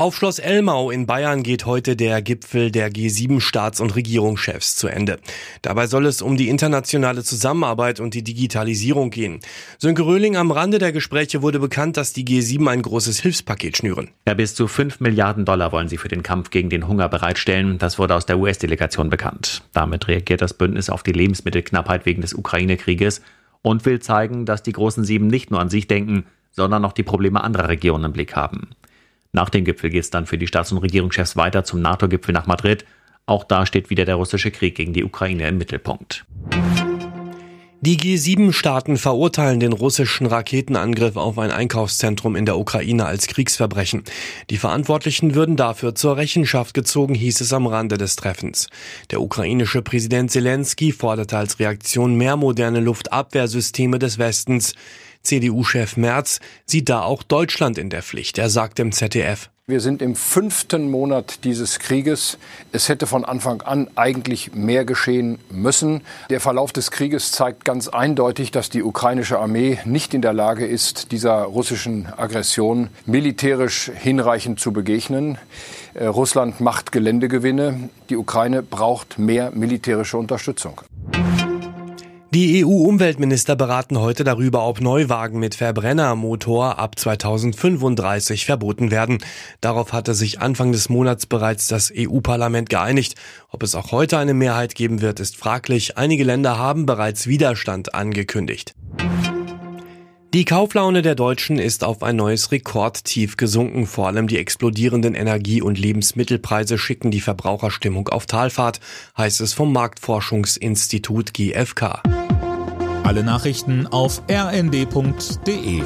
Auf Schloss Elmau in Bayern geht heute der Gipfel der G7-Staats- und Regierungschefs zu Ende. Dabei soll es um die internationale Zusammenarbeit und die Digitalisierung gehen. Sönke Röhling am Rande der Gespräche wurde bekannt, dass die G7 ein großes Hilfspaket schnüren. Ja, bis zu 5 Milliarden Dollar wollen sie für den Kampf gegen den Hunger bereitstellen. Das wurde aus der US-Delegation bekannt. Damit reagiert das Bündnis auf die Lebensmittelknappheit wegen des Ukraine-Krieges und will zeigen, dass die großen Sieben nicht nur an sich denken, sondern auch die Probleme anderer Regionen im Blick haben. Nach dem Gipfel geht es dann für die Staats- und Regierungschefs weiter zum NATO-Gipfel nach Madrid. Auch da steht wieder der russische Krieg gegen die Ukraine im Mittelpunkt. Die G7-Staaten verurteilen den russischen Raketenangriff auf ein Einkaufszentrum in der Ukraine als Kriegsverbrechen. Die Verantwortlichen würden dafür zur Rechenschaft gezogen, hieß es am Rande des Treffens. Der ukrainische Präsident Zelensky forderte als Reaktion mehr moderne Luftabwehrsysteme des Westens. CDU-Chef Merz sieht da auch Deutschland in der Pflicht. Er sagt im ZDF. Wir sind im fünften Monat dieses Krieges. Es hätte von Anfang an eigentlich mehr geschehen müssen. Der Verlauf des Krieges zeigt ganz eindeutig, dass die ukrainische Armee nicht in der Lage ist, dieser russischen Aggression militärisch hinreichend zu begegnen. Äh, Russland macht Geländegewinne. Die Ukraine braucht mehr militärische Unterstützung. Die EU-Umweltminister beraten heute darüber, ob Neuwagen mit Verbrennermotor ab 2035 verboten werden. Darauf hatte sich Anfang des Monats bereits das EU-Parlament geeinigt. Ob es auch heute eine Mehrheit geben wird, ist fraglich. Einige Länder haben bereits Widerstand angekündigt. Die Kauflaune der Deutschen ist auf ein neues Rekordtief gesunken. Vor allem die explodierenden Energie- und Lebensmittelpreise schicken die Verbraucherstimmung auf Talfahrt, heißt es vom Marktforschungsinstitut GfK. Alle Nachrichten auf rnd.de